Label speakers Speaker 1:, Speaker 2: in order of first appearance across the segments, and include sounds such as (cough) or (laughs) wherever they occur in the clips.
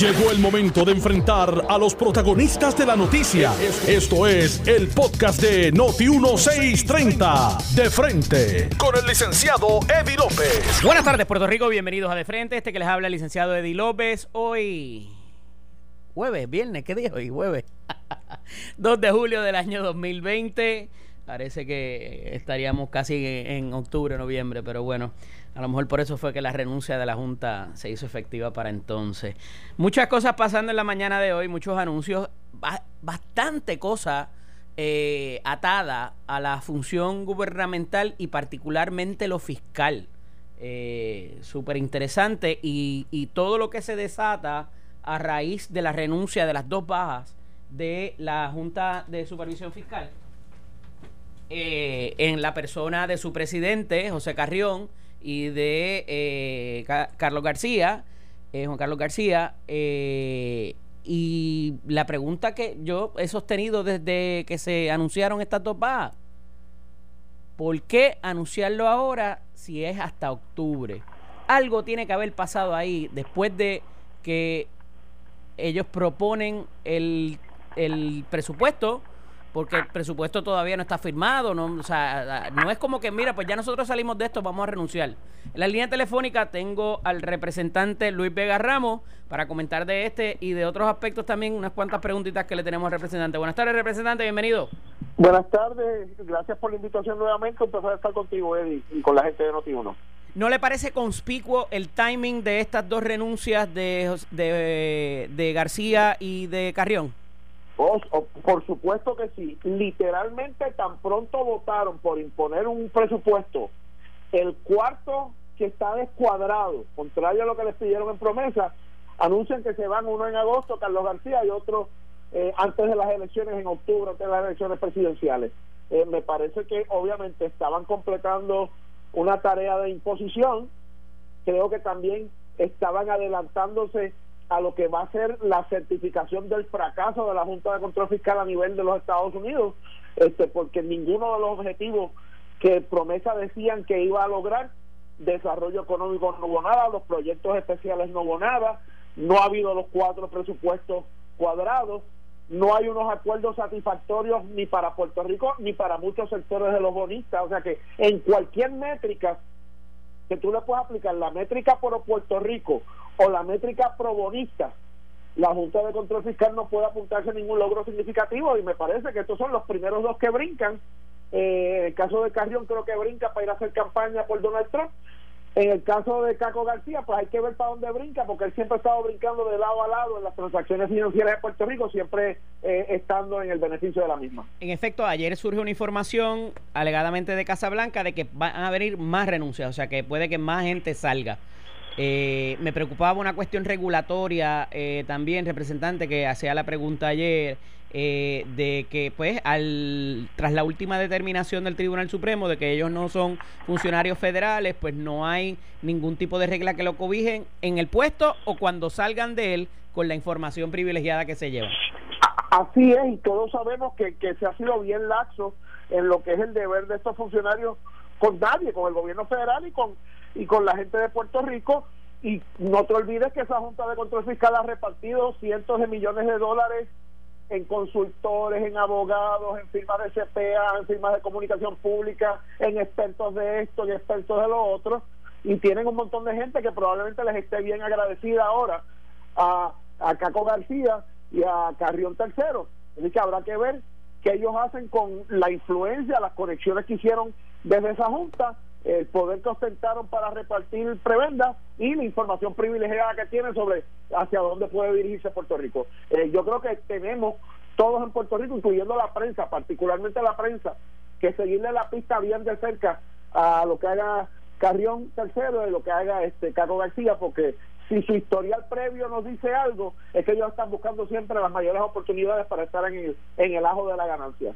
Speaker 1: Llegó el momento de enfrentar a los protagonistas de la noticia. Esto es el podcast de Noti1630. De frente, con el licenciado Eddie López.
Speaker 2: Buenas tardes, Puerto Rico. Bienvenidos a De Frente. Este que les habla el licenciado Eddie López. Hoy, jueves, viernes, ¿qué día hoy? Jueves. (laughs) 2 de julio del año 2020. Parece que estaríamos casi en octubre, noviembre, pero bueno. A lo mejor por eso fue que la renuncia de la Junta se hizo efectiva para entonces. Muchas cosas pasando en la mañana de hoy, muchos anuncios, bastante cosa eh, atada a la función gubernamental y particularmente lo fiscal. Eh, Súper interesante y, todo lo que se desata a raíz de la renuncia de las dos bajas de la Junta de Supervisión Fiscal. Eh, en la persona de su presidente, José Carrión, y de eh, Carlos García, eh, Juan Carlos García. Eh, y la pregunta que yo he sostenido desde que se anunciaron estas dos ¿por qué anunciarlo ahora si es hasta octubre? Algo tiene que haber pasado ahí después de que ellos proponen el, el presupuesto porque el presupuesto todavía no está firmado, no, o sea, no es como que, mira, pues ya nosotros salimos de esto, vamos a renunciar. En la línea telefónica tengo al representante Luis Vega Ramos para comentar de este y de otros aspectos también, unas cuantas preguntitas que le tenemos al representante. Buenas tardes, representante, bienvenido.
Speaker 3: Buenas tardes, gracias por la invitación nuevamente, un placer estar contigo, Eddie, y con la gente de Noti1.
Speaker 2: ¿No le parece conspicuo el timing de estas dos renuncias de, de, de García y de Carrión?
Speaker 3: Por supuesto que sí. Literalmente tan pronto votaron por imponer un presupuesto, el cuarto que está descuadrado, contrario a lo que les pidieron en promesa, anuncian que se van uno en agosto, Carlos García, y otro eh, antes de las elecciones en octubre, antes de las elecciones presidenciales. Eh, me parece que obviamente estaban completando una tarea de imposición, creo que también estaban adelantándose a lo que va a ser la certificación del fracaso de la Junta de Control Fiscal a nivel de los Estados Unidos, este, porque ninguno de los objetivos que promesa decían que iba a lograr, desarrollo económico no hubo nada, los proyectos especiales no hubo nada, no ha habido los cuatro presupuestos cuadrados, no hay unos acuerdos satisfactorios ni para Puerto Rico ni para muchos sectores de los bonistas, o sea que en cualquier métrica que tú le puedas aplicar, la métrica por Puerto Rico o la métrica probonista, la Junta de Control Fiscal no puede apuntarse a ningún logro significativo y me parece que estos son los primeros dos que brincan. Eh, en el caso de Carrión creo que brinca para ir a hacer campaña por Donald Trump en el caso de Caco García, pues hay que ver para dónde brinca, porque él siempre ha estado brincando de lado a lado en las transacciones financieras de Puerto Rico, siempre eh, estando en el beneficio de la misma.
Speaker 2: En efecto, ayer surge una información alegadamente de Casablanca de que van a venir más renuncias, o sea que puede que más gente salga. Eh, me preocupaba una cuestión regulatoria eh, también, representante, que hacía la pregunta ayer, eh, de que pues al tras la última determinación del Tribunal Supremo de que ellos no son funcionarios federales, pues no hay ningún tipo de regla que lo cobijen en el puesto o cuando salgan de él con la información privilegiada que se lleva.
Speaker 3: Así es, y todos sabemos que, que se ha sido bien laxo en lo que es el deber de estos funcionarios con nadie, con el gobierno federal y con y con la gente de Puerto Rico. Y no te olvides que esa Junta de Control Fiscal ha repartido cientos de millones de dólares en consultores, en abogados, en firmas de CPA, en firmas de comunicación pública, en expertos de esto y expertos de lo otro, y tienen un montón de gente que probablemente les esté bien agradecida ahora a, a Caco García y a Carrión Tercero. Así que habrá que ver qué ellos hacen con la influencia, las conexiones que hicieron desde esa junta el poder que ostentaron para repartir prebendas y la información privilegiada que tienen sobre hacia dónde puede dirigirse Puerto Rico. Eh, yo creo que tenemos todos en Puerto Rico, incluyendo la prensa, particularmente la prensa, que seguirle la pista bien de cerca a lo que haga Carrión tercero y lo que haga este Carlos García, porque si su historial previo nos dice algo, es que ellos están buscando siempre las mayores oportunidades para estar en el, en el ajo de la ganancia.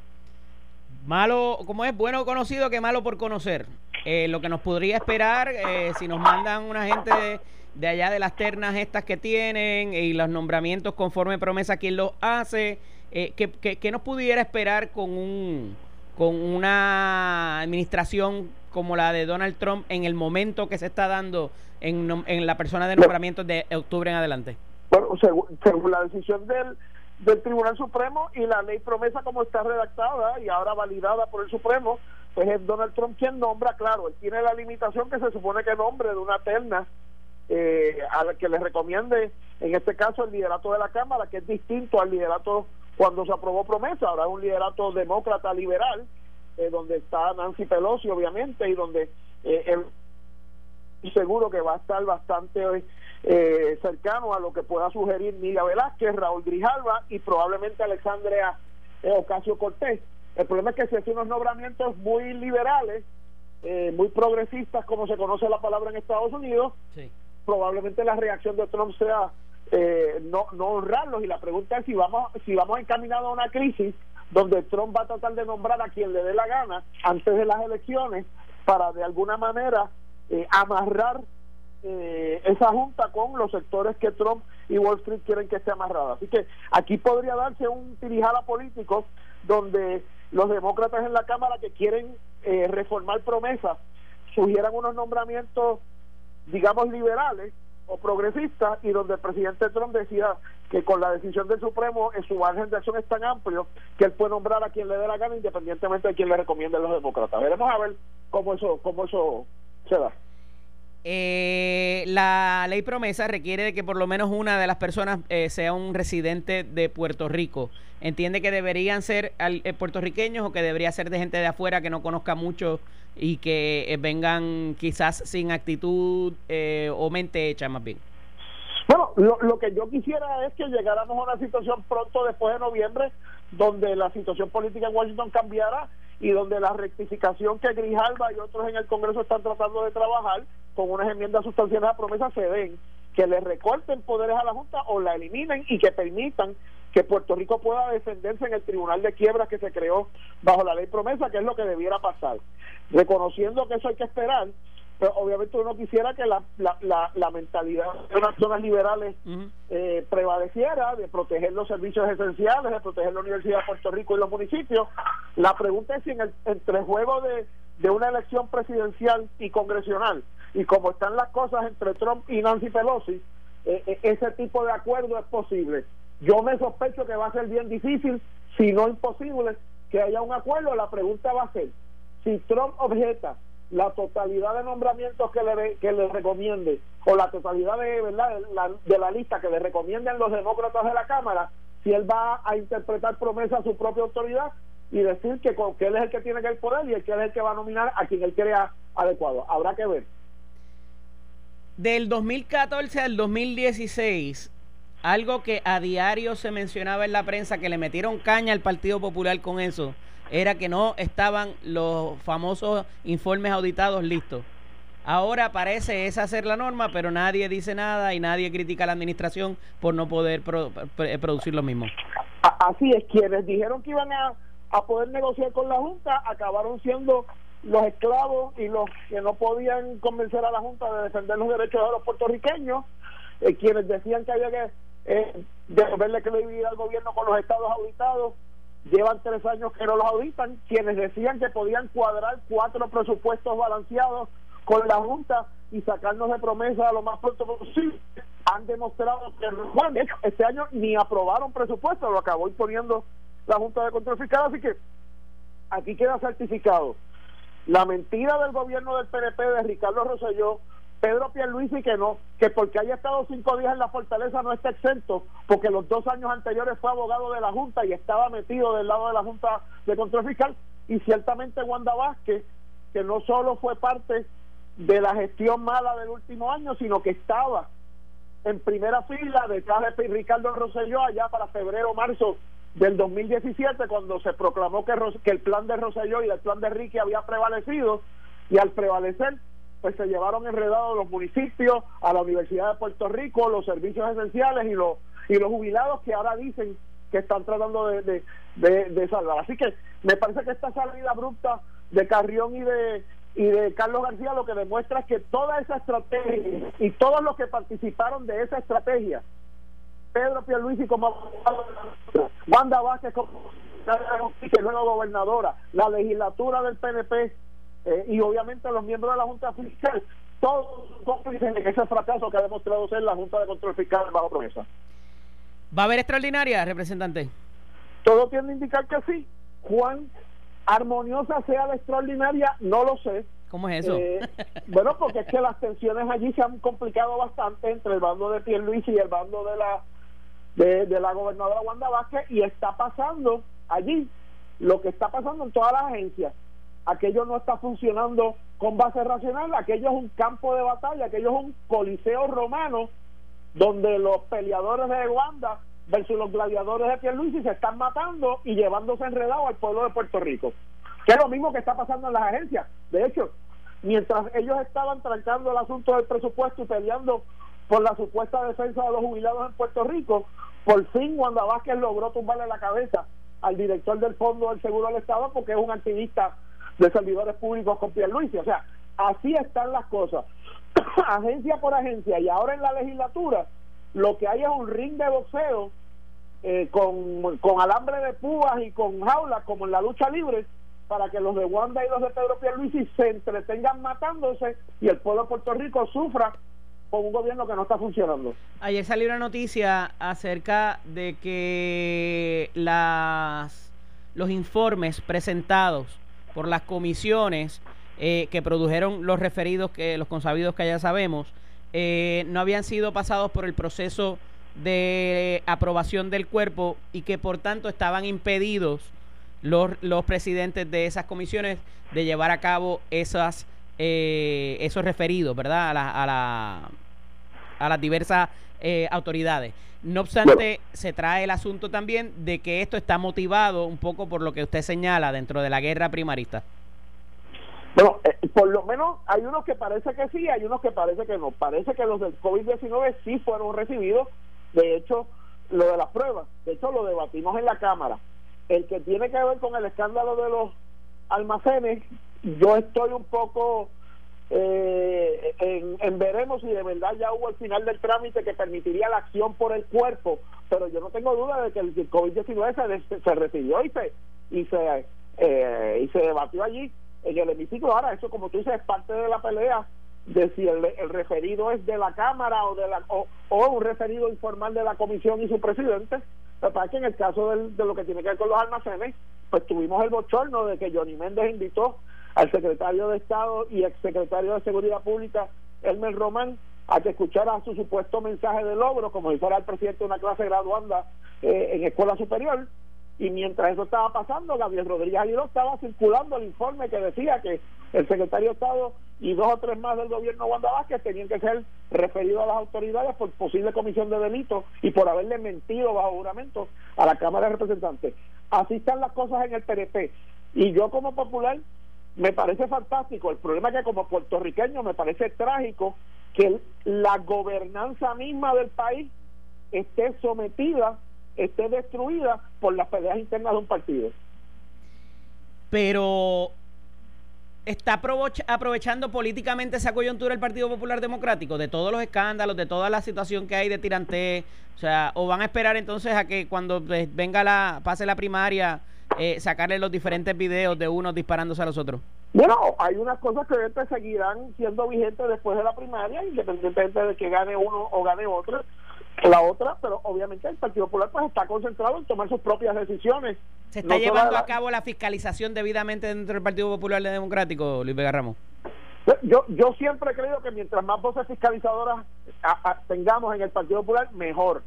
Speaker 2: Malo, como es bueno conocido que malo por conocer. Eh, lo que nos podría esperar eh, si nos mandan una gente de, allá de las ternas estas que tienen y los nombramientos conforme promesa quien los hace, eh, que, nos pudiera esperar con un con una administración como la de Donald Trump en el momento que se está dando en, en la persona de nombramientos de octubre en adelante.
Speaker 3: según, la decisión del, del Tribunal Supremo y la ley promesa como está redactada y ahora validada por el Supremo, pues es Donald Trump quien nombra, claro, él tiene la limitación que se supone que nombre de una terna eh, a la que le recomiende, en este caso, el liderato de la Cámara, que es distinto al liderato cuando se aprobó promesa, ahora es un liderato demócrata liberal, eh, donde está Nancy Pelosi, obviamente, y donde eh, seguro que va a estar bastante eh, cercano a lo que pueda sugerir Miguel Velázquez, Raúl Grijalva y probablemente Alexandria Ocasio Cortés. El problema es que se hacen unos nombramientos muy liberales, muy progresistas, como se conoce la palabra en Estados Unidos, probablemente la reacción de Trump sea eh, no, no honrarlos y la pregunta es si vamos si vamos encaminados a una crisis donde Trump va a tratar de nombrar a quien le dé la gana antes de las elecciones para de alguna manera eh, amarrar eh, esa junta con los sectores que Trump y Wall Street quieren que esté amarrada. Así que aquí podría darse un tirijala político donde los demócratas en la Cámara que quieren reformar promesas sugieran unos nombramientos digamos, liberales o progresistas y donde el presidente Trump decía que con la decisión del Supremo en su margen de acción es tan amplio que él puede nombrar a quien le dé la gana independientemente de quien le recomienden los demócratas. Veremos a ver cómo eso, cómo eso se da.
Speaker 2: Eh, la ley promesa requiere de que por lo menos una de las personas eh, sea un residente de Puerto Rico. ¿Entiende que deberían ser eh, puertorriqueños o que debería ser de gente de afuera que no conozca mucho y que eh, vengan quizás sin actitud o mente hecha más bien?
Speaker 3: Bueno, lo, lo que yo quisiera es que llegáramos a una situación pronto después de noviembre donde la situación política en Washington cambiara y donde la rectificación que Grijalba y otros en el Congreso están tratando de trabajar con unas enmiendas sustanciales a promesa se den, que le recorten poderes a la Junta o la eliminen y que permitan que Puerto Rico pueda defenderse en el Tribunal de Quiebras que se creó bajo la ley promesa, que es lo que debiera pasar. Reconociendo que eso hay que esperar, pero obviamente uno quisiera que la, la, la, mentalidad de las zonas liberales eh, prevaleciera de proteger los servicios esenciales, de proteger la Universidad de Puerto Rico y los municipios. La pregunta es si en el entrejuego de, de una elección presidencial y congresional, y como están las cosas entre Trump y Nancy Pelosi, eh, eh, ese tipo de acuerdo es posible. Yo me sospecho que va a ser bien difícil, si no imposible, que haya un acuerdo. La pregunta va a ser, si Trump objeta la totalidad de nombramientos que le, que le recomiende o la totalidad de, ¿verdad? de la lista que le recomienden los demócratas de la Cámara, si él va a interpretar promesa a su propia autoridad y decir que, que él es el que tiene que el poder y el que es el que va a nominar a quien él crea adecuado. Habrá que ver.
Speaker 2: Del 2014 al 2016, algo que a diario se mencionaba en la prensa, que le metieron caña al Partido Popular con eso, era que no estaban los famosos informes auditados listos. Ahora parece esa ser la norma, pero nadie dice nada y nadie critica a la administración por no poder producir lo mismo.
Speaker 3: Así es, quienes dijeron que iban a, poder negociar con la Junta acabaron siendo los esclavos y los que no podían convencer a la Junta de defender los derechos de los puertorriqueños, eh, quienes decían que había que eh, devolverle credibilidad al gobierno con los estados auditados, llevan tres años que no los auditan, quienes decían que podían cuadrar cuatro presupuestos balanceados con la Junta y sacarnos de promesa lo más pronto posible, han demostrado que bueno, este año ni aprobaron presupuesto, lo acabó imponiendo la Junta de Control Fiscal, así que aquí queda certificado. La mentira del gobierno del PNP de Ricardo Rosselló Pedro Pierluisi que no, que porque haya estado cinco días en la fortaleza no está exento, porque los dos años anteriores fue abogado de la Junta y estaba metido del lado de la Junta de Control Fiscal, y ciertamente Wanda Vázquez, que no solo fue parte de la gestión mala del último año, sino que estaba en primera fila detrás de Ricardo Rosselló allá para febrero marzo del 2017 cuando se proclamó que, que el plan de Rosselló y el plan de Ricky había prevalecido y al prevalecer pues se llevaron enredados los municipios, a la Universidad de Puerto Rico, los servicios esenciales y los y los jubilados que ahora dicen que están tratando de, de, salvar. Así que me parece que esta salida abrupta de Carrión y de y de Carlos García lo que demuestra es que toda esa estrategia y todos los que participaron de esa estrategia, Pedro Pierluisi como Wanda Vázquez como que luego gobernadora, la legislatura del PNP eh, y obviamente los miembros de la Junta Fiscal, todos cómplices en ese fracaso que ha demostrado ser la Junta de Control Fiscal bajo promesa.
Speaker 2: ¿Va a haber extraordinaria, representante?
Speaker 3: Todo tiende a indicar que sí. Juan, armoniosa sea la extraordinaria, no lo sé.
Speaker 2: ¿Cómo es eso?
Speaker 3: Eh, (laughs) bueno, porque es que las tensiones allí se han complicado bastante entre el bando de Pierluisi y el bando de la de, de la gobernadora Wanda Vázquez y está pasando allí lo que está pasando en todas las agencias. Aquello no está funcionando con base racional, aquello es un campo de batalla, aquello es un coliseo romano donde los peleadores de Wanda versus los gladiadores de Pierluisi se están matando y llevándose enredado al pueblo de Puerto Rico. Que es lo mismo que está pasando en las agencias. De hecho, mientras ellos estaban trancando el asunto del presupuesto y peleando por la supuesta defensa de los jubilados en Puerto Rico, por fin Wanda Vázquez logró tumbarle la cabeza al director del Fondo del Seguro del Estado porque es un activista de servidores públicos con Pierluisi. O sea, así están las cosas. (coughs) agencia por agencia y ahora en la legislatura lo que hay es un ring de boxeo eh, con, con alambre de púas y con jaulas como en la lucha libre para que los de Wanda y los de Pedro Pierluisi se entretengan matándose y el pueblo de Puerto Rico sufra con un gobierno que no está funcionando.
Speaker 2: Ayer salió una noticia acerca de que las los informes presentados por las comisiones eh, que produjeron los referidos, que los consabidos que ya sabemos, eh, no habían sido pasados por el proceso de aprobación del cuerpo y que por tanto estaban impedidos los, los presidentes de esas comisiones de llevar a cabo esas eh, esos referidos, ¿verdad? A, la, a, la, a las diversas eh, autoridades. No obstante, se trae el asunto también de que esto está motivado un poco por lo que usted señala dentro de la guerra primarista.
Speaker 3: Bueno, eh, por lo menos hay unos que parece que sí, hay unos que parece que no. Parece que los del COVID-19 sí fueron recibidos. De hecho, lo de las pruebas, de hecho lo debatimos en la Cámara. El que tiene que ver con el escándalo de los almacenes, yo estoy un poco eh, en, veremos si de verdad ya hubo el final del trámite que permitiría la acción por el cuerpo, pero yo no tengo duda de que el, COVID-19 se, se, recibió y se, y se, eh, y se debatió allí en el hemiciclo. Ahora, eso como tú dices, es parte de la pelea de si el, referido es de la Cámara o de la o, un referido informal de la Comisión y su presidente. Pero para que en el caso de lo que tiene que ver con los almacenes, pues tuvimos el bochorno de que Johnny Méndez invitó al secretario de Estado y exsecretario de Seguridad Pública, Elmer Román, a que escuchara su supuesto mensaje de logro, como si fuera el presidente de una clase graduanda eh, en escuela superior, y mientras eso estaba pasando, Gabriel Rodríguez Aguiló estaba circulando el informe que decía que el secretario de Estado y dos o tres más del gobierno Wanda Vázquez tenían que ser referidos a las autoridades por posible comisión de delito y por haberle mentido bajo juramento a la Cámara de Representantes. Así están las cosas en el PRP. Y yo como popular me parece fantástico. El problema es que como puertorriqueño me parece trágico que la gobernanza misma del país esté sometida esté destruida por las peleas internas de un partido.
Speaker 2: Pero está aprovechando políticamente esa coyuntura el Partido Popular Democrático de todos los escándalos, de toda la situación que hay de tirante, o sea, o van a esperar entonces a que cuando venga la pase la primaria eh, sacarle los diferentes videos de unos disparándose a los otros.
Speaker 3: Bueno, hay unas cosas que seguirán siendo vigentes después de la primaria, independientemente de que gane uno o gane otro la otra, pero obviamente el Partido Popular pues está concentrado en tomar sus propias decisiones.
Speaker 2: ¿Se está llevando a cabo la fiscalización debidamente dentro del Partido Popular Democrático, Luis Vega Ramos?
Speaker 3: Yo, yo siempre he creído que mientras más voces fiscalizadoras tengamos en el Partido Popular, mejor.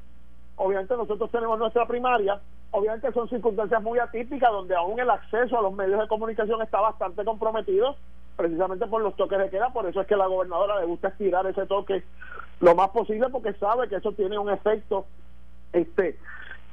Speaker 3: Obviamente nosotros tenemos nuestra primaria, obviamente son circunstancias muy atípicas donde aún el acceso a los medios de comunicación está bastante comprometido precisamente por los toques de queda, por eso es que la gobernadora le gusta estirar ese toque lo más posible porque sabe que eso tiene un efecto este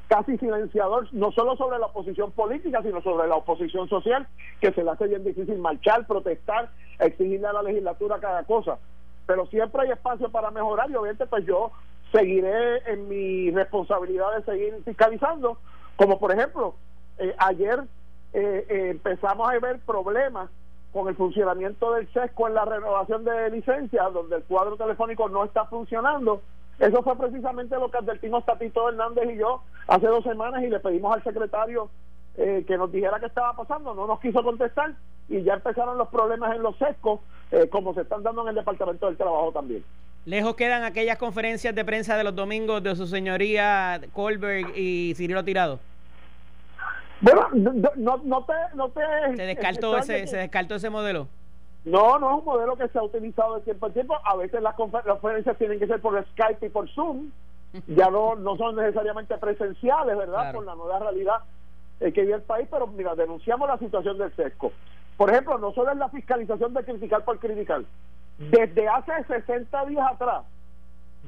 Speaker 3: casi silenciador, no solo sobre la oposición política, sino sobre la oposición social, que se le hace bien difícil marchar, protestar, exigirle a la legislatura cada cosa. Pero siempre hay espacio para mejorar y obviamente pues yo seguiré en mi responsabilidad de seguir fiscalizando, como por ejemplo, eh, ayer eh, eh, empezamos a ver problemas con el funcionamiento del SESCO en la renovación de licencias, donde el cuadro telefónico no está funcionando. Eso fue precisamente lo que advertimos Tatito Hernández y yo hace dos semanas y le pedimos al secretario eh, que nos dijera qué estaba pasando. No nos quiso contestar y ya empezaron los problemas en los SESCO, eh, como se están dando en el Departamento del Trabajo también.
Speaker 2: Lejos quedan aquellas conferencias de prensa de los domingos de su señoría Colberg y Cirilo Tirado.
Speaker 3: Bueno, no, no, te, no te...
Speaker 2: Se descartó, ese, se descartó ese modelo.
Speaker 3: No, no es un modelo que se ha utilizado de tiempo a tiempo. A veces las conferencias tienen que ser por Skype y por Zoom. (laughs) Ya no, no son necesariamente presenciales, ¿verdad? Por la nueva realidad que vive el país. Pero mira, denunciamos la situación del sesco. Por ejemplo, no solo es la fiscalización de criticar por criticar. Desde hace 60 días atrás,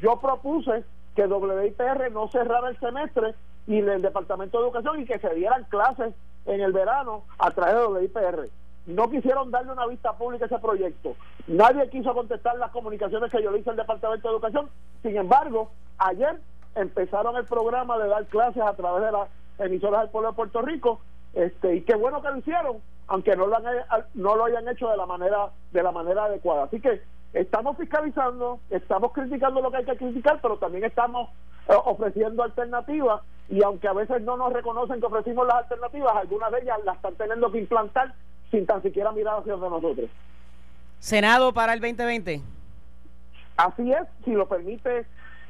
Speaker 3: yo propuse que WIPR no cerrara el semestre y el Departamento de Educación y que se dieran clases en el verano a través de WIPR. No quisieron darle una vista pública a ese proyecto. Nadie quiso contestar las comunicaciones que yo le hice al Departamento de Educación. Sin embargo, ayer empezaron el programa de dar clases a través de las emisoras del pueblo de Puerto Rico. Este, y qué bueno que lo hicieron, aunque no lo, han, no lo hayan hecho de la manera de la manera adecuada. Así que estamos fiscalizando, estamos criticando lo que hay que criticar, pero también estamos eh, ofreciendo alternativas y aunque a veces no nos reconocen que ofrecimos las alternativas, algunas de ellas las están teniendo que implantar sin tan siquiera mirar hacia nosotros.
Speaker 2: Senado para el 2020.
Speaker 3: Así es, si lo permite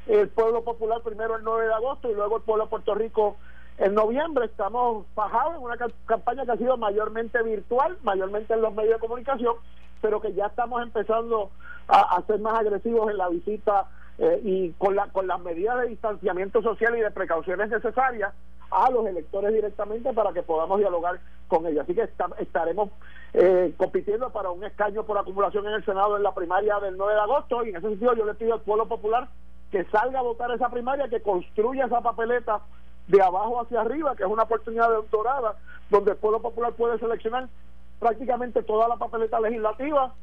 Speaker 3: el pueblo popular primero el 9 de agosto y luego el pueblo de Puerto Rico en noviembre. Estamos bajados en una campaña que ha sido mayormente virtual, mayormente en los medios de comunicación, pero que ya estamos empezando a, ser más agresivos en la visita eh, y con, la, con las medidas de distanciamiento social y de precauciones necesarias a los electores directamente para que podamos dialogar con ellos. Así que estaremos eh, compitiendo para un escaño por acumulación en el Senado en la primaria del 9 de agosto y en ese sentido yo le pido al pueblo popular que salga a votar esa primaria, que construya esa papeleta de abajo hacia arriba, que es una oportunidad dorada donde el pueblo popular puede seleccionar prácticamente toda la papeleta legislativa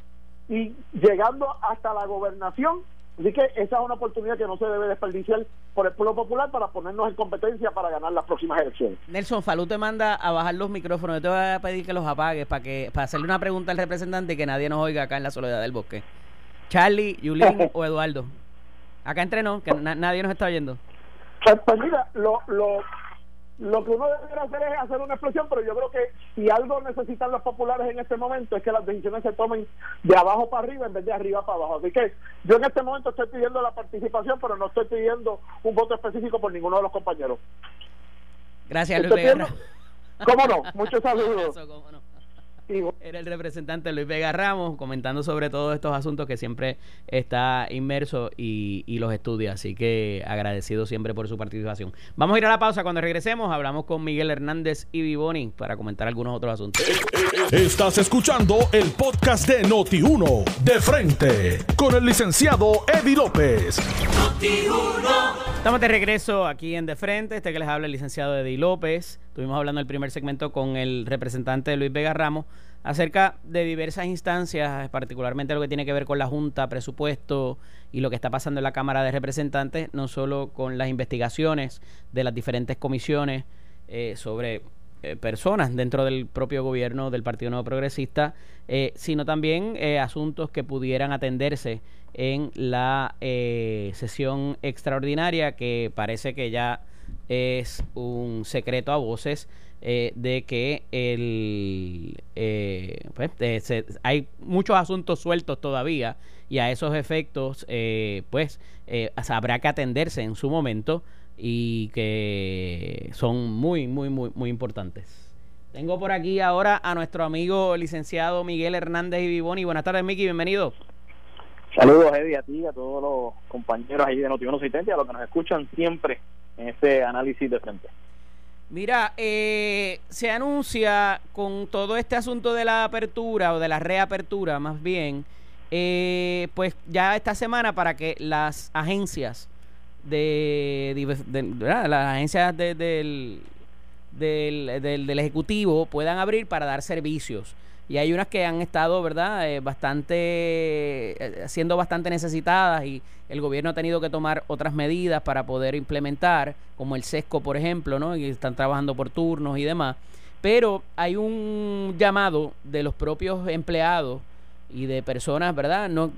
Speaker 3: y llegando hasta la gobernación Así que esa es una oportunidad que no se debe desperdiciar por el pueblo popular para ponernos en competencia para ganar las próximas elecciones.
Speaker 2: Nelson, Falú te manda a bajar los micrófonos. Yo te voy a pedir que los apagues para que para hacerle una pregunta al representante y que nadie nos oiga acá en la soledad del bosque. Charlie, Yulín (laughs) o Eduardo. Acá entrenó, que nadie nos está oyendo.
Speaker 3: Pues, pues mira, lo, lo, lo que uno debe hacer es hacer una expresión, pero yo creo que si algo necesitan los populares en este momento es que las decisiones se tomen de abajo para arriba en vez de arriba para abajo. Así que yo en este momento estoy pidiendo la participación, pero no estoy pidiendo un voto específico por ninguno de los compañeros.
Speaker 2: Gracias, Luis
Speaker 3: ¿Cómo no? Muchos saludos. (laughs)
Speaker 2: Era el representante Luis Vega Ramos comentando sobre todos estos asuntos que siempre está inmerso y, y, los estudia. Así que agradecido siempre por su participación. Vamos a ir a la pausa. Cuando regresemos, hablamos con Miguel Hernández y Vivoni para comentar algunos otros asuntos.
Speaker 1: Estás escuchando el podcast de Noti1 de frente con el licenciado Eddie López.
Speaker 2: Estamos de regreso aquí en De Frente. Este que les habla el licenciado Eddie López. Estuvimos hablando el primer segmento con el representante Luis Vega Ramos acerca de diversas instancias, particularmente lo que tiene que ver con la Junta, presupuesto y lo que está pasando en la Cámara de Representantes, no solo con las investigaciones de las diferentes comisiones eh, sobre eh, personas dentro del propio gobierno del Partido Nuevo Progresista, eh, sino también asuntos que pudieran atenderse en la sesión extraordinaria que parece que ya es un secreto a voces eh, de que el, eh, pues, hay muchos asuntos sueltos todavía y a esos efectos eh, pues habrá que atenderse en su momento y que son muy muy muy muy importantes. Tengo por aquí ahora a nuestro amigo licenciado Miguel Hernández y Vivoni. Buenas tardes, Miki, bienvenido.
Speaker 4: Saludos, Eddie, a ti, a todos los compañeros ahí de Notiuno 70, a los que nos escuchan siempre en este análisis de frente.
Speaker 2: Mira, eh, se anuncia con todo este asunto de la apertura o de la reapertura, más bien, eh, pues ya esta semana para que las agencias de, las agencias del, del, del ejecutivo puedan abrir para dar servicios y hay unas que han estado, ¿verdad?, eh, bastante, eh, siendo bastante necesitadas y el gobierno ha tenido que tomar otras medidas para poder implementar, como el SESCO, por ejemplo, ¿no?, y están trabajando por turnos y demás. Pero hay un llamado de los propios empleados y de personas, ¿verdad? No,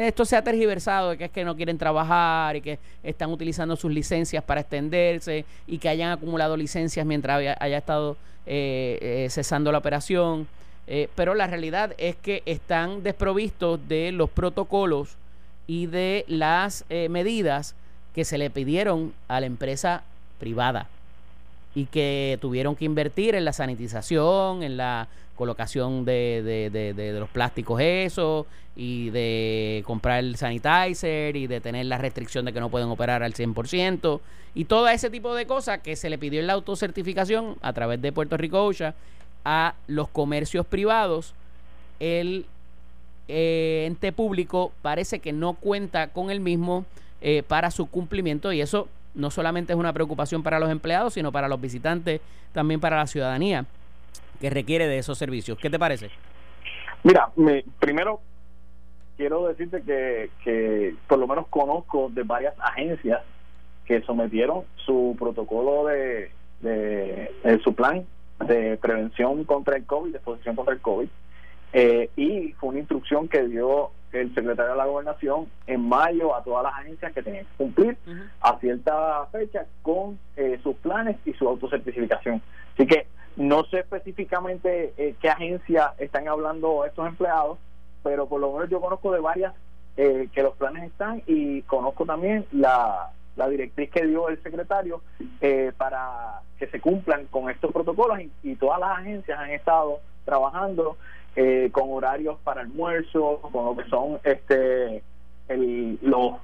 Speaker 2: esto se ha tergiversado de que es que no quieren trabajar y que están utilizando sus licencias para extenderse y que hayan acumulado licencias mientras haya, estado eh, cesando la operación. Eh, pero la realidad es que están desprovistos de los protocolos y de las eh, medidas que se le pidieron a la empresa privada y que tuvieron que invertir en la sanitización, en la colocación de, de, de, los plásticos eso y de comprar el sanitizer y de tener la restricción de que no pueden operar al 100% y todo ese tipo de cosas que se le pidió en la autocertificación a través de Puerto Rico OSHA a los comercios privados, el eh, ente público parece que no cuenta con el mismo eh, para su cumplimiento y eso no solamente es una preocupación para los empleados, sino para los visitantes, también para la ciudadanía que requiere de esos servicios. ¿Qué te parece?
Speaker 4: Mira, me, primero quiero decirte que, que por lo menos conozco de varias agencias que sometieron su protocolo de, de, su plan de prevención contra el COVID, de exposición contra el COVID, eh, y fue una instrucción que dio el secretario de la gobernación en mayo a todas las agencias que tenían que cumplir a cierta fecha con eh, sus planes y su autocertificación. Así que no sé específicamente eh, qué agencia están hablando estos empleados, pero por lo menos yo conozco de varias eh, que los planes están y conozco también la, la directriz que dio el secretario para que se cumplan con estos protocolos y todas las agencias han estado trabajando eh, con horarios para almuerzo, con lo que son este el, los,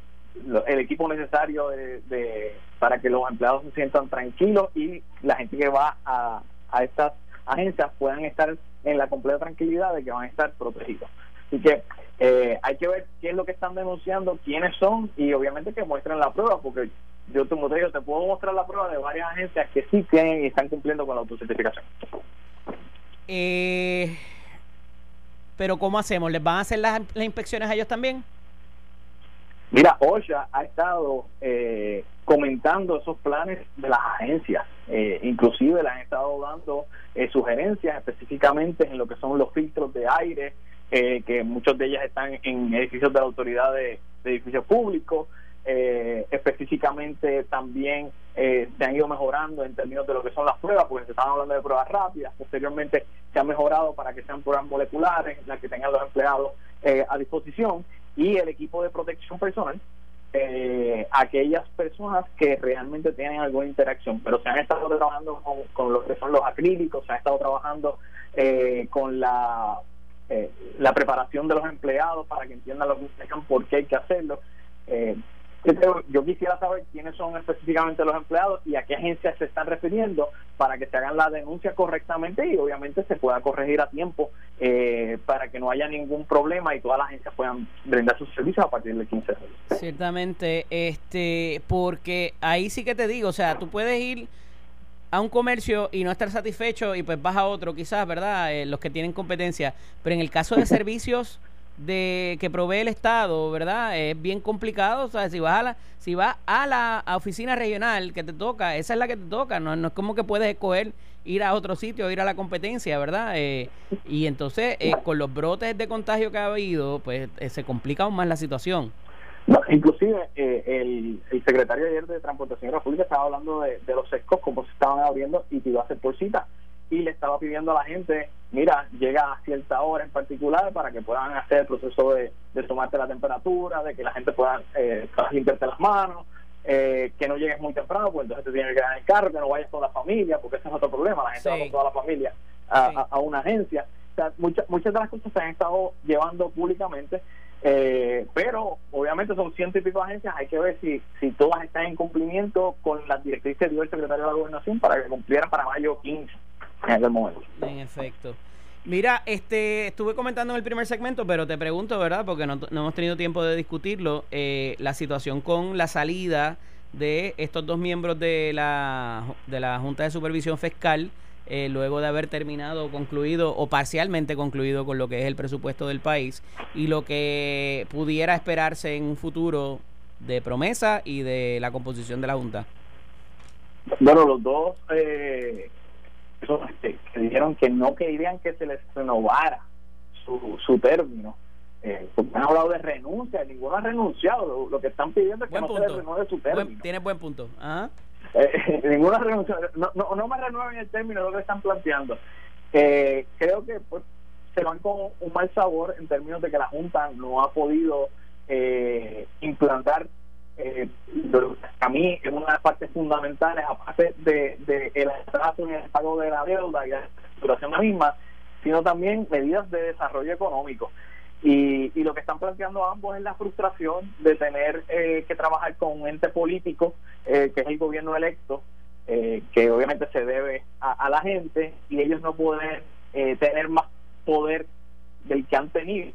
Speaker 4: el equipo necesario de, para que los empleados se sientan tranquilos y la gente que va a, a estas agencias puedan estar en la completa tranquilidad de que van a estar protegidos. Así que eh, hay que ver qué es lo que están denunciando, quiénes son y obviamente que muestren la prueba, porque yo te, te, te puedo mostrar la prueba de varias agencias que sí tienen y están cumpliendo con la autocertificación.
Speaker 2: Eh, pero ¿cómo hacemos? ¿Les van a hacer las, inspecciones a ellos también?
Speaker 4: Mira, OSHA ha estado eh, comentando esos planes de las agencias, eh, inclusive le han estado dando eh, sugerencias específicamente en lo que son los filtros de aire, que muchos de ellas están en edificios de la autoridad de edificios públicos, eh, específicamente también eh, se han ido mejorando en términos de lo que son las pruebas, porque se estaban hablando de pruebas rápidas, posteriormente se ha mejorado para que sean pruebas moleculares, las que tengan los empleados eh, a disposición, y el equipo de protección personal, aquellas personas que realmente tienen alguna interacción, pero se han estado trabajando con, con lo que son los acrílicos, se ha estado trabajando con la, la preparación de los empleados para que entiendan lo que por qué hay que hacerlo. Eh, yo quisiera saber quiénes son específicamente los empleados y a qué agencias se están refiriendo para que se hagan la denuncia correctamente y obviamente se pueda corregir a tiempo eh, para que no haya ningún problema y todas las agencias puedan brindar sus servicios a partir del 15 de julio.
Speaker 2: Ciertamente, este, porque ahí sí que te digo, o sea, tú puedes ir a un comercio y no estar satisfecho y pues vas a otro quizás, ¿verdad? Eh, los que tienen competencia, pero en el caso de servicios de que provee el Estado, ¿verdad? Es bien complicado, o sea, si vas a la, si vas a la oficina regional que te toca, esa es la que te toca, no, no es como que puedes escoger ir a otro sitio, ir a la competencia, ¿verdad? Eh, y entonces, eh, con los brotes de contagio que ha habido, pues eh, se complica aún más la situación.
Speaker 4: Inclusive el, el, secretario ayer de Transportación Pública estaba hablando de, de los sescos, como se estaban abriendo y que iba a hacer por cita. Y le estaba pidiendo a la gente, mira, llega a cierta hora en particular para que puedan hacer el proceso de, tomarte la temperatura, de que la gente pueda eh, limpiarte las manos, eh, que no llegues muy temprano, pues entonces te tienes que quedar en el carro, que no vayas con la familia, porque ese es otro problema, la gente va con toda la familia a, una agencia. O sea, muchas, muchas de las cosas se han estado llevando públicamente, eh, pero obviamente son ciento y pico agencias, hay que ver si, si todas están en cumplimiento con las directrices que dio el secretario de la Gobernación para que cumplieran para mayo 15 en momento.
Speaker 2: En efecto. Mira, este, estuve comentando en el primer segmento, pero te pregunto, ¿verdad? Porque no, hemos tenido tiempo de discutirlo, eh, la situación con la salida de estos dos miembros de la, de la Junta de Supervisión Fiscal, eh, luego de haber terminado, concluido o parcialmente concluido con lo que es el presupuesto del país y lo que pudiera esperarse en un futuro de promesa y de la composición de la Junta.
Speaker 4: Bueno, los dos eh, que, dijeron que no querían que se les renovara su, su término. Eh, han hablado de renuncia, ninguno ha renunciado. Lo, que están pidiendo es que no se les renueve su término.
Speaker 2: tiene buen punto.
Speaker 4: Eh, (laughs) ninguno ha renunciado. No, no, no, me renueven el término, lo que están planteando. Eh, creo que pues, se van con un mal sabor en términos de que la Junta no ha podido eh, implantar eh, a mí es una de las partes fundamentales, aparte de, de el atraso en el pago de la deuda y la estructuración misma, sino también medidas de desarrollo económico. Y, y lo que están planteando ambos es la frustración de tener eh, que trabajar con un ente político, eh, que es el gobierno electo, eh, que obviamente se debe a, a, la gente, y ellos no pueden tener más poder del que han tenido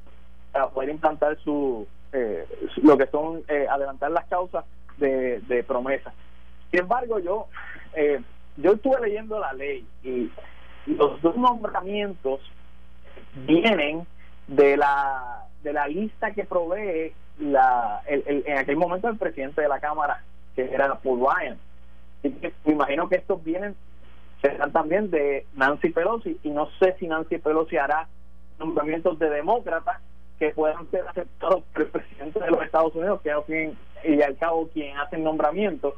Speaker 4: para poder implantar su, eh, lo que son eh, adelantar las causas de, de promesa. Sin embargo, yo eh, yo estuve leyendo la ley y los dos nombramientos vienen de la de la lista que provee la el, en aquel momento el presidente de la cámara que era Paul Ryan. Que me imagino que estos vienen serán también de Nancy Pelosi y no sé si Nancy Pelosi hará nombramientos de demócratas que puedan ser aceptados por el presidente de los Estados Unidos, que es quien, y al cabo quien hace el nombramiento,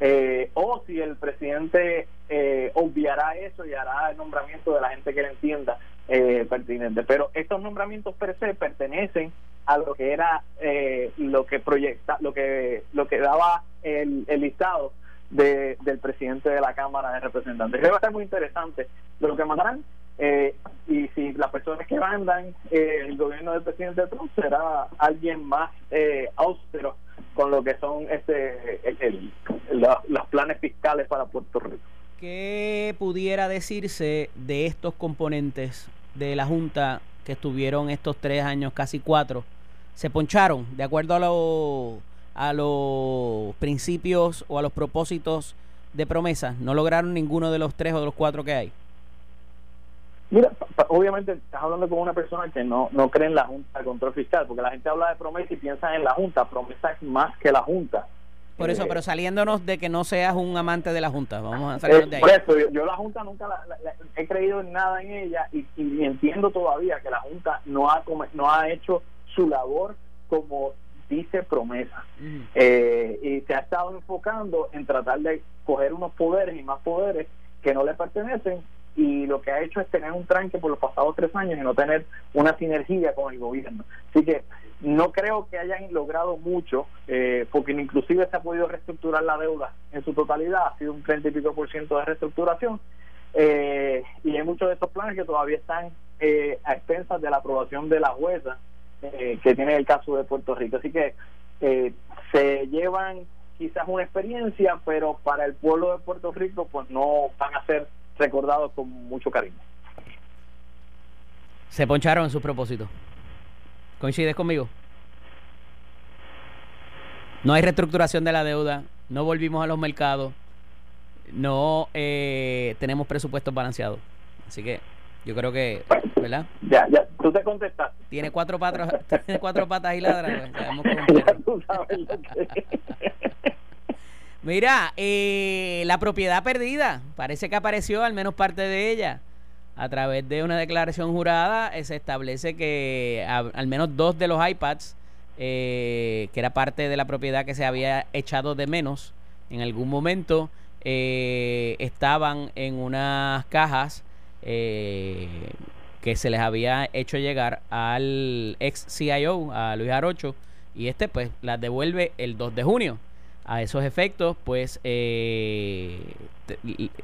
Speaker 4: eh, o si el presidente eh, obviará eso y hará el nombramiento de la gente que le entienda eh, pertinente. Pero estos nombramientos per se pertenecen a lo que era eh, lo que proyecta, lo que lo que daba el, el listado de, del presidente de la Cámara de Representantes. Que va a ser muy interesante lo que mandarán eh, y si las personas que mandan eh, el gobierno del presidente Trump será alguien más eh, austero con lo que son este el, los planes fiscales para Puerto Rico.
Speaker 2: ¿Qué pudiera decirse de estos componentes de la Junta que estuvieron estos tres años, casi cuatro? Se poncharon de acuerdo a, lo, a los principios o a los propósitos de promesa. No lograron ninguno de los tres o de los cuatro que hay.
Speaker 4: Mira, obviamente estás hablando con una persona que no, no cree en la Junta de Control Fiscal, porque la gente habla de promesa y piensa en la Junta. Promesa es más que la Junta.
Speaker 2: Por eso, eh, pero saliéndonos de que no seas un amante de la Junta, vamos a salirnos de ahí.
Speaker 4: Por eso, yo, la Junta nunca la, he creído en nada en ella y, y, entiendo todavía que la Junta no ha, no ha hecho su labor como dice promesa. eh, y se ha estado enfocando en tratar de coger unos poderes y más poderes que no le pertenecen y lo que ha hecho es tener un tranque por los pasados tres años y no tener una sinergia con el gobierno. Así que no creo que hayan logrado mucho, eh, porque inclusive se ha podido reestructurar la deuda en su totalidad, ha sido un 30 y pico por ciento de reestructuración, eh, y hay muchos de estos planes que todavía están eh, a expensas de la aprobación de la jueza eh, que tiene el caso de Puerto Rico. Así que eh, se llevan quizás una experiencia, pero para el pueblo de Puerto Rico pues no van a ser recordados con mucho cariño.
Speaker 2: Se poncharon en sus propósitos. ¿Coincides conmigo? No hay reestructuración de la deuda, no volvimos a los mercados, no eh, tenemos presupuestos balanceados. Así que yo creo que, ¿verdad?
Speaker 4: Ya, ya, tú te contestas. (laughs)
Speaker 2: Tiene cuatro patas, tiene cuatro patas y ladra. Pues, Mira, eh, la propiedad perdida, parece que apareció al menos parte de ella. A través de una declaración jurada eh, se establece que al menos dos de los iPads, eh, que era parte de la propiedad que se había echado de menos en algún momento, eh, estaban en unas cajas que se les había hecho llegar al ex CIO, a Luis Arocho, y este pues las devuelve el 2 de junio a esos efectos, pues eh,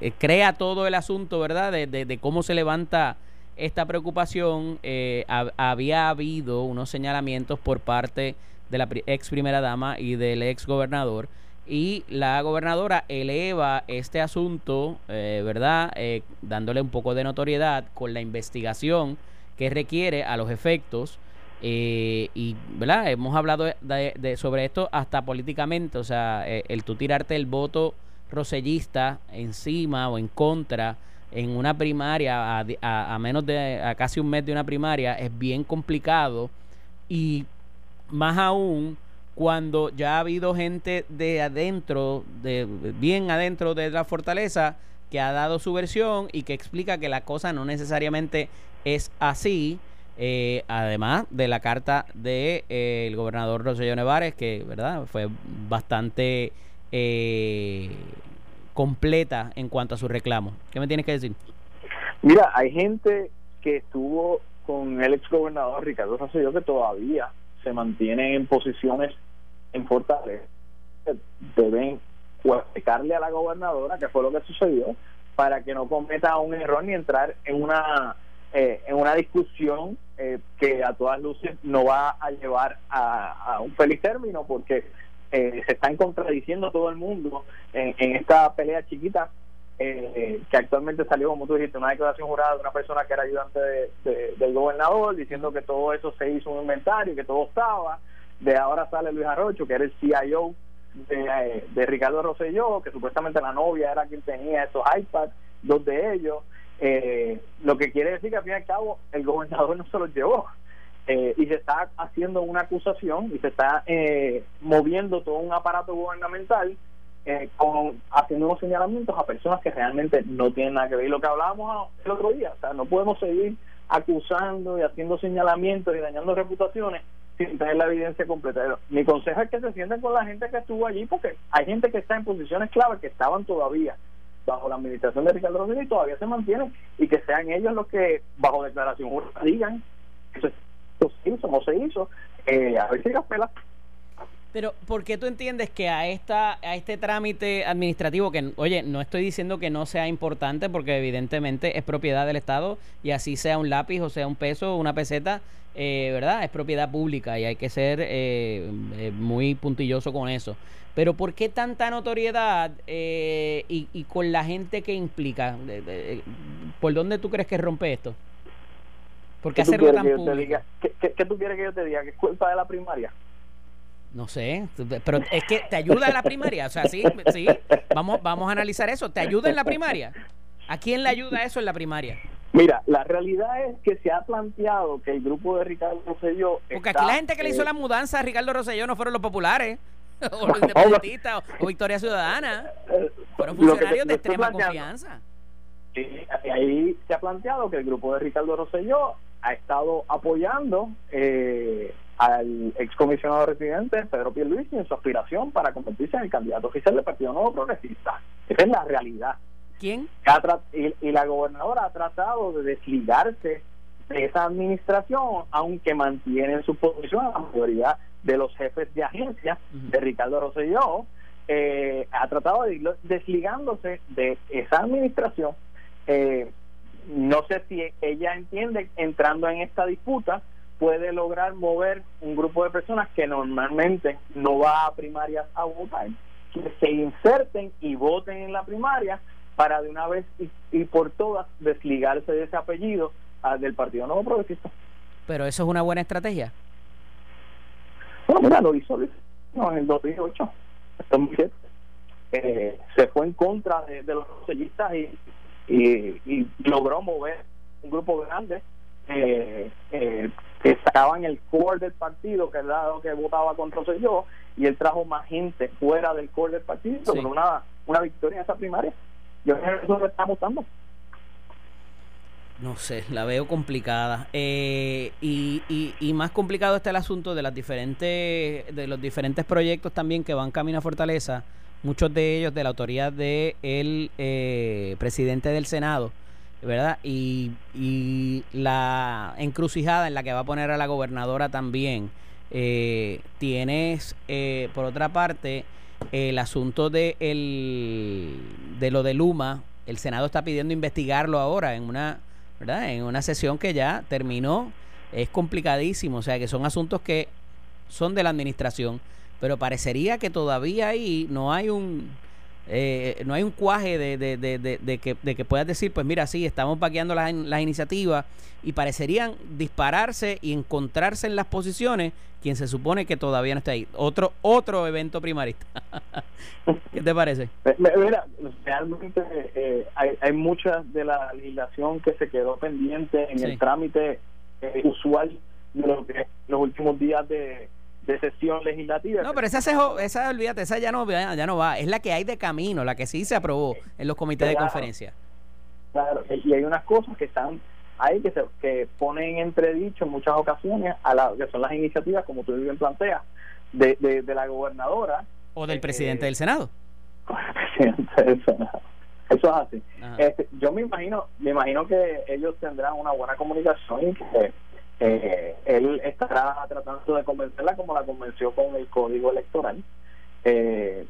Speaker 2: eh, crea todo el asunto, ¿verdad? De, cómo se levanta esta preocupación. Eh, había habido unos señalamientos por parte de la ex primera dama y del ex gobernador. Y la gobernadora eleva este asunto, ¿verdad? dándole un poco de notoriedad con la investigación que requiere a los efectos eh, y, ¿verdad? Hemos hablado de, sobre esto hasta políticamente, o sea, eh, el tú tirarte el voto rosellista encima o en contra en una primaria a, a, menos de a casi un mes de una primaria es bien complicado y más aún cuando ya ha habido gente de adentro, de bien adentro de la fortaleza, que ha dado su versión y que explica que la cosa no necesariamente es así eh, además de la carta del de, eh, gobernador Rosselló Nevares, que verdad fue bastante eh, completa en cuanto a su reclamo. ¿Qué me tienes que decir?
Speaker 4: Mira, hay gente que estuvo con el ex gobernador Ricardo Rosselló que todavía se mantienen en posiciones en Fortaleza deben explicarle a la gobernadora qué fue lo que sucedió para que no cometa un error ni entrar en una eh, en una discusión eh, que a todas luces no va a llevar a, un feliz término porque eh, se están contradiciendo todo el mundo en, esta pelea chiquita que actualmente salió, como tú dijiste, una declaración jurada de una persona que era ayudante del gobernador diciendo que todo eso se hizo un inventario, que todo estaba. De ahora sale Luis Arrocho, que era el CIO de, de Ricardo Rosselló, que supuestamente la novia era quien tenía esos iPads, dos de ellos. Eh, lo que quiere decir que al fin y al cabo el gobernador (laughs) no se los llevó. Eh, y se está haciendo una acusación y se está eh, moviendo todo un aparato gubernamental con haciendo unos señalamientos a personas que realmente no tienen nada que ver. Y lo que hablábamos el otro día, o sea, no podemos seguir acusando y haciendo señalamientos y dañando reputaciones sin tener la evidencia completa. Mi consejo es que se sienten con la gente que estuvo allí, porque hay gente que está en posiciones clave que estaban todavía bajo la administración de Ricardo Rodríguez y todavía se mantienen y que sean ellos los que bajo declaración digan eso, se hizo, no se hizo, eh, a ver si las pelas.
Speaker 2: Pero, ¿por qué tú entiendes que a esta a este trámite administrativo, que, oye, no estoy diciendo que no sea importante, porque evidentemente es propiedad del Estado, y así sea un lápiz o sea un peso, una peseta, eh, ¿verdad? Es propiedad pública y hay que ser eh, eh, muy puntilloso con eso. Pero ¿por qué tanta notoriedad y, y, con la gente que implica? ¿Por dónde tú crees que rompe esto?
Speaker 4: ¿Por qué, hacerlo tan público? ¿Qué, tú quieres que yo te diga? ¿Que es culpa de la primaria?
Speaker 2: No sé, pero es que te ayuda en la primaria, o sea, sí, sí, vamos, vamos a analizar eso, ¿te ayuda en la primaria? ¿A quién le ayuda eso en la primaria?
Speaker 4: Mira, la realidad es que se ha planteado que el grupo de Ricardo Rosselló.
Speaker 2: Porque aquí la gente que le hizo la mudanza a Ricardo Rosselló no fueron los populares, (laughs) o los independentistas, o, Victoria Ciudadana. Fueron funcionarios de extrema confianza.
Speaker 4: Sí, ahí se ha planteado que el grupo de Ricardo Rosselló ha estado apoyando eh, al excomisionado residente Pedro Pierluisi en su aspiración para convertirse en el candidato oficial del Partido Nuevo Progresista. Esa es la realidad.
Speaker 2: ¿Quién?
Speaker 4: Y, la gobernadora ha tratado de desligarse de esa administración, aunque mantiene en su posición a la mayoría de los jefes de agencia de Ricardo Rosselló, eh, ha tratado de ir desligándose de esa administración. Eh, no sé si ella entiende, entrando en esta disputa, puede lograr mover un grupo de personas que normalmente no va a primarias a votar, que se inserten y voten en la primaria para de una vez y, por todas desligarse de ese apellido ah, del Partido Nuevo Progresista.
Speaker 2: Pero eso es una buena estrategia.
Speaker 4: Bueno, mira, lo hizo en el 2008. Eh, se fue en contra de, los sellistas y, y, logró mover un grupo grande eh, eh, que sacaban el core del partido, que era lo que votaba contra yo, y él trajo más gente fuera del core del partido con una, una victoria en esa primaria. Yo creo que eso lo está votando.
Speaker 2: No sé, la veo complicada. Eh, y, y, más complicado está el asunto de las diferentes, de los diferentes proyectos también que van camino a Fortaleza, muchos de ellos de la autoridad del de eh, presidente del Senado, ¿verdad? Y, y la encrucijada en la que va a poner a la gobernadora también. Eh, tienes, eh, por otra parte, el asunto de, el, de lo de Luma, el Senado está pidiendo investigarlo ahora en una, ¿verdad? En una sesión que ya terminó. Es complicadísimo, o sea que son asuntos que son de la administración, pero parecería que todavía ahí no hay un eh, no hay un cuaje de, de, de, de, que, de que puedas decir, pues mira, sí, estamos vaqueando las, las iniciativas y parecerían dispararse y encontrarse en las posiciones quien se supone que todavía no está ahí. Otro otro evento primarista. (laughs) ¿Qué te parece?
Speaker 4: Mira, realmente eh, hay, hay mucha de la legislación que se quedó pendiente en el trámite eh, usual de lo que los últimos días de de sesión legislativa.
Speaker 2: No, pero esa, esa, olvídate, esa ya no, ya no va. Es la que hay de camino, la que sí se aprobó en los comités de conferencia.
Speaker 4: Claro, y hay unas cosas que están ahí que se que ponen en entredicho en muchas ocasiones a la, que son las iniciativas, como tú bien planteas, de, de, la gobernadora.
Speaker 2: O del presidente del Senado. (laughs)
Speaker 4: presidente del Senado. Eso es así. Este, yo me imagino, me imagino que ellos tendrán una buena comunicación y que eh, él estará tratando de convencerla como la convenció con el código electoral. Eh,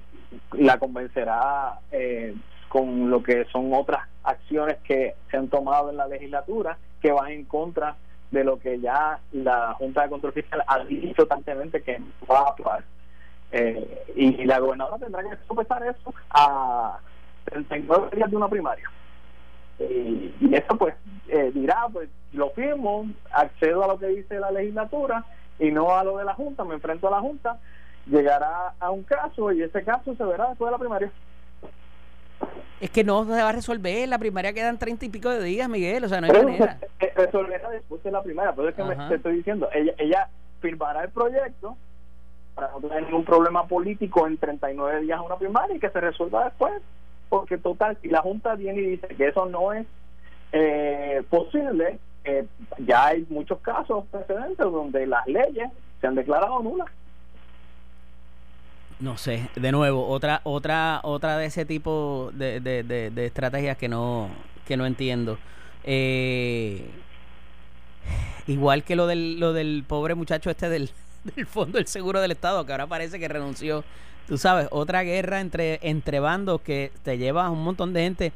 Speaker 4: la convencerá eh, con lo que son otras acciones que se han tomado en la legislatura que van en contra de lo que ya la Junta de Control Fiscal ha dicho constantemente que va a actuar. Eh, y la gobernadora tendrá que sopesar eso a 39 días de una primaria. Y, y eso pues eh, dirá, pues lo firmo, accedo a lo que dice la legislatura y no a lo de la Junta, me enfrento a la Junta, llegará a un caso y ese caso se verá después de la primaria.
Speaker 2: Es que no se va a resolver. La primaria quedan treinta y pico de días, Miguel. O sea, no hay manera.
Speaker 4: Resolverá después de la primaria. Pero es que me, te estoy diciendo, ella, ella firmará el proyecto para no tener ningún problema político en 39 días a una primaria y que se resuelva después. Porque, total, si la Junta viene y dice que eso no es eh, posible, eh, ya hay muchos casos precedentes donde las leyes se han declarado nulas
Speaker 2: no sé, de nuevo, otra otra otra de ese tipo de, de, de, estrategias que no que no entiendo. Eh, igual que lo del lo del pobre muchacho este del, (laughs) del fondo del seguro del estado que ahora parece que renunció. Tú sabes, otra guerra entre entre bandos que te lleva a un montón de gente.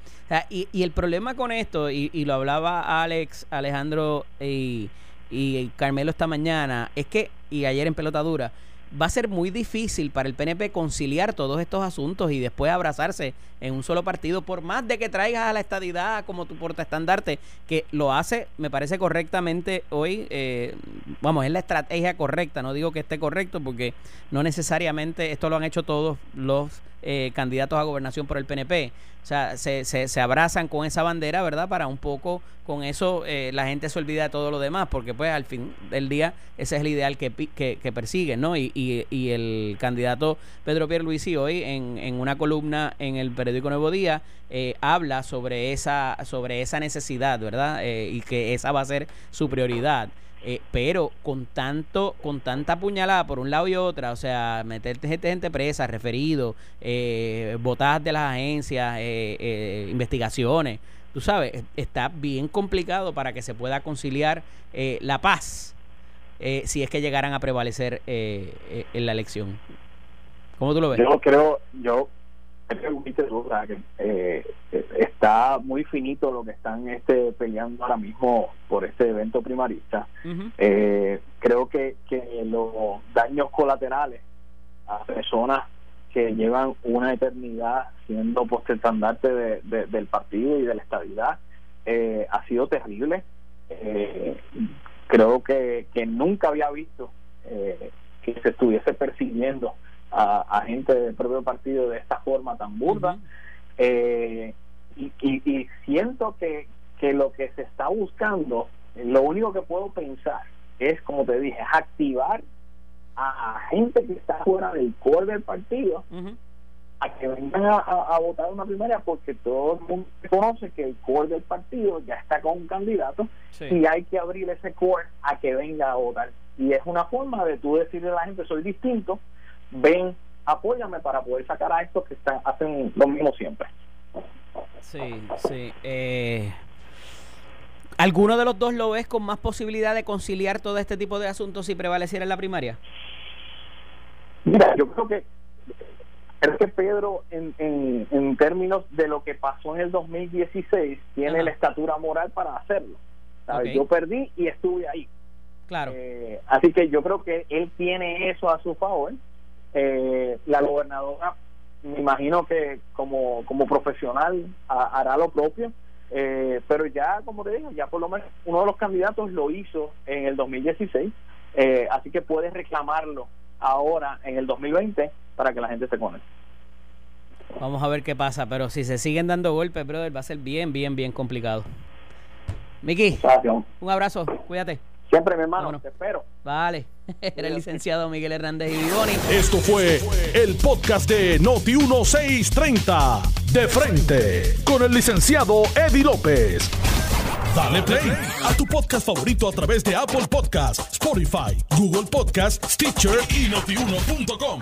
Speaker 2: y, y el problema con esto y, y lo hablaba Alex, Alejandro y, y Carmelo esta mañana es que y ayer en pelotadura va a ser muy difícil para el PNP conciliar todos estos asuntos y después abrazarse en un solo partido, por más de que traigas a la estadidad como tu portaestandarte, que lo hace, me parece correctamente hoy, eh, vamos, es la estrategia correcta, no digo que esté correcto porque no necesariamente esto lo han hecho todos los eh, candidatos a gobernación por el PNP. O sea, se, se, se, abrazan con esa bandera, ¿verdad? Para un poco, con eso eh, la gente se olvida de todo lo demás, porque pues al fin del día ese es el ideal que, que, que persiguen, ¿no? Y, y, el candidato Pedro Pierluisi hoy en, en una columna en el periódico Nuevo Día eh, habla sobre esa, sobre esa necesidad, ¿verdad? Eh, y que esa va a ser su prioridad. Eh, pero con tanto, con tanta puñalada por un lado y otra, o sea, meterte gente, gente presa, referido, eh, botadas de las agencias, eh, eh, investigaciones, tú sabes, está bien complicado para que se pueda conciliar eh, la paz si es que llegaran a prevalecer en la elección. ¿Cómo tú lo ves?
Speaker 4: Yo creo, yo está muy finito lo que están este peleando ahora mismo por este evento primarista. Uh -huh. eh, creo que, que los daños colaterales a personas que llevan una eternidad siendo postestandarte de, de, del partido y de la estabilidad eh, ha sido terrible. Eh, creo que, que nunca había visto eh, que se estuviese persiguiendo a, a, gente del propio partido de esta forma tan burda. Uh -huh. Eh, y, y, y, siento que, que lo que se está buscando, lo único que puedo pensar es, como te dije, es activar a, gente que está fuera del core del partido uh -huh. a que vengan a, a, a, votar una primaria porque todo el mundo conoce que el core del partido ya está con un candidato sí. y hay que abrir ese core a que venga a votar. Y es una forma de tú decirle a la gente, soy distinto, ven, apóyame para poder sacar a estos que están, hacen lo mismo siempre.
Speaker 2: Sí, sí. Eh, ¿Alguno de los dos lo ves con más posibilidad de conciliar todo este tipo de asuntos si prevaleciera en la primaria?
Speaker 4: Mira, yo creo que creo que Pedro, en, en, en términos de lo que pasó en el 2016, tiene Ajá. la estatura moral para hacerlo. Okay. Yo perdí y estuve ahí.
Speaker 2: Claro.
Speaker 4: Eh, así que yo creo que él tiene eso a su favor. Eh, la gobernadora, me imagino que como, como profesional a, hará lo propio. Eh, pero ya, como te digo, ya por lo menos uno de los candidatos lo hizo en el 2016, eh, así que puedes reclamarlo ahora en el 2020 para que la gente se conecte.
Speaker 2: Vamos a ver qué pasa, pero si se siguen dando golpes, brother, va a ser bien, bien, bien complicado. Miki, un abrazo, cuídate.
Speaker 4: Siempre, mi hermano, te espero.
Speaker 2: Vale, (laughs) era el licenciado Miguel Hernández y Vivoni.
Speaker 1: Esto fue el podcast de Noti1630, de frente, con el licenciado Eddie López. Dale play a tu podcast favorito a través de Apple Podcasts, Spotify, Google Podcasts, Stitcher y notiuno.com.